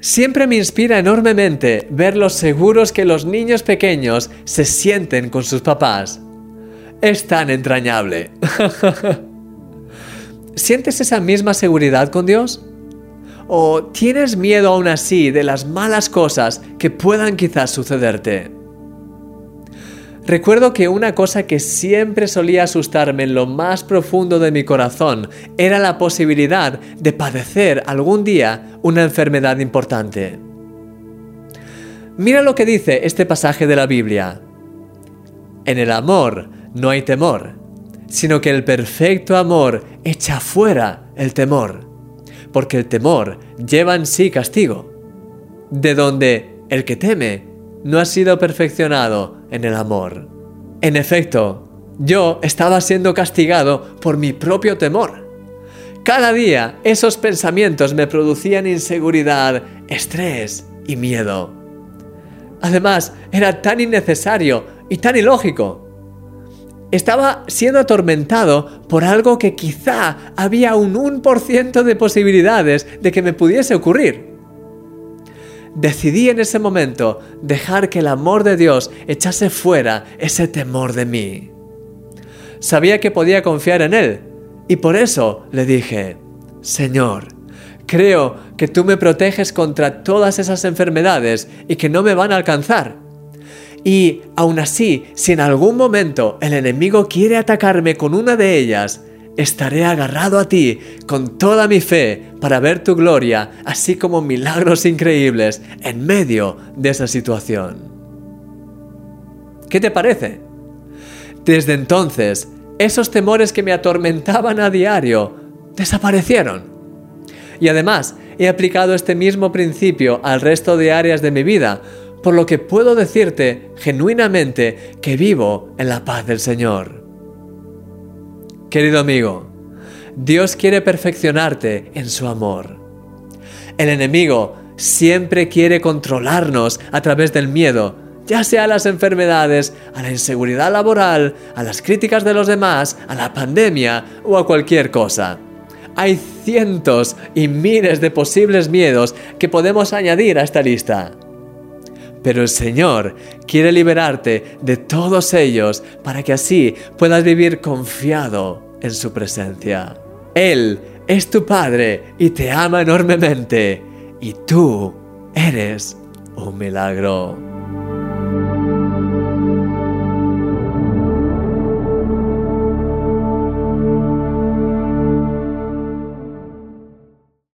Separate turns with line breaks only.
Siempre me inspira enormemente ver los seguros que los niños pequeños se sienten con sus papás. Es tan entrañable. ¿Sientes esa misma seguridad con Dios? ¿O tienes miedo aún así de las malas cosas que puedan quizás sucederte? Recuerdo que una cosa que siempre solía asustarme en lo más profundo de mi corazón era la posibilidad de padecer algún día una enfermedad importante. Mira lo que dice este pasaje de la Biblia. En el amor no hay temor, sino que el perfecto amor echa fuera el temor, porque el temor lleva en sí castigo, de donde el que teme no ha sido perfeccionado en el amor. En efecto, yo estaba siendo castigado por mi propio temor. Cada día esos pensamientos me producían inseguridad, estrés y miedo. Además, era tan innecesario y tan ilógico. Estaba siendo atormentado por algo que quizá había un 1% de posibilidades de que me pudiese ocurrir decidí en ese momento dejar que el amor de Dios echase fuera ese temor de mí. Sabía que podía confiar en Él y por eso le dije, Señor, creo que tú me proteges contra todas esas enfermedades y que no me van a alcanzar. Y aún así, si en algún momento el enemigo quiere atacarme con una de ellas, estaré agarrado a ti con toda mi fe para ver tu gloria, así como milagros increíbles en medio de esa situación. ¿Qué te parece? Desde entonces, esos temores que me atormentaban a diario desaparecieron. Y además, he aplicado este mismo principio al resto de áreas de mi vida, por lo que puedo decirte genuinamente que vivo en la paz del Señor. Querido amigo, Dios quiere perfeccionarte en su amor. El enemigo siempre quiere controlarnos a través del miedo, ya sea a las enfermedades, a la inseguridad laboral, a las críticas de los demás, a la pandemia o a cualquier cosa. Hay cientos y miles de posibles miedos que podemos añadir a esta lista. Pero el Señor quiere liberarte de todos ellos para que así puedas vivir confiado en su presencia. Él es tu Padre y te ama enormemente y tú eres un milagro.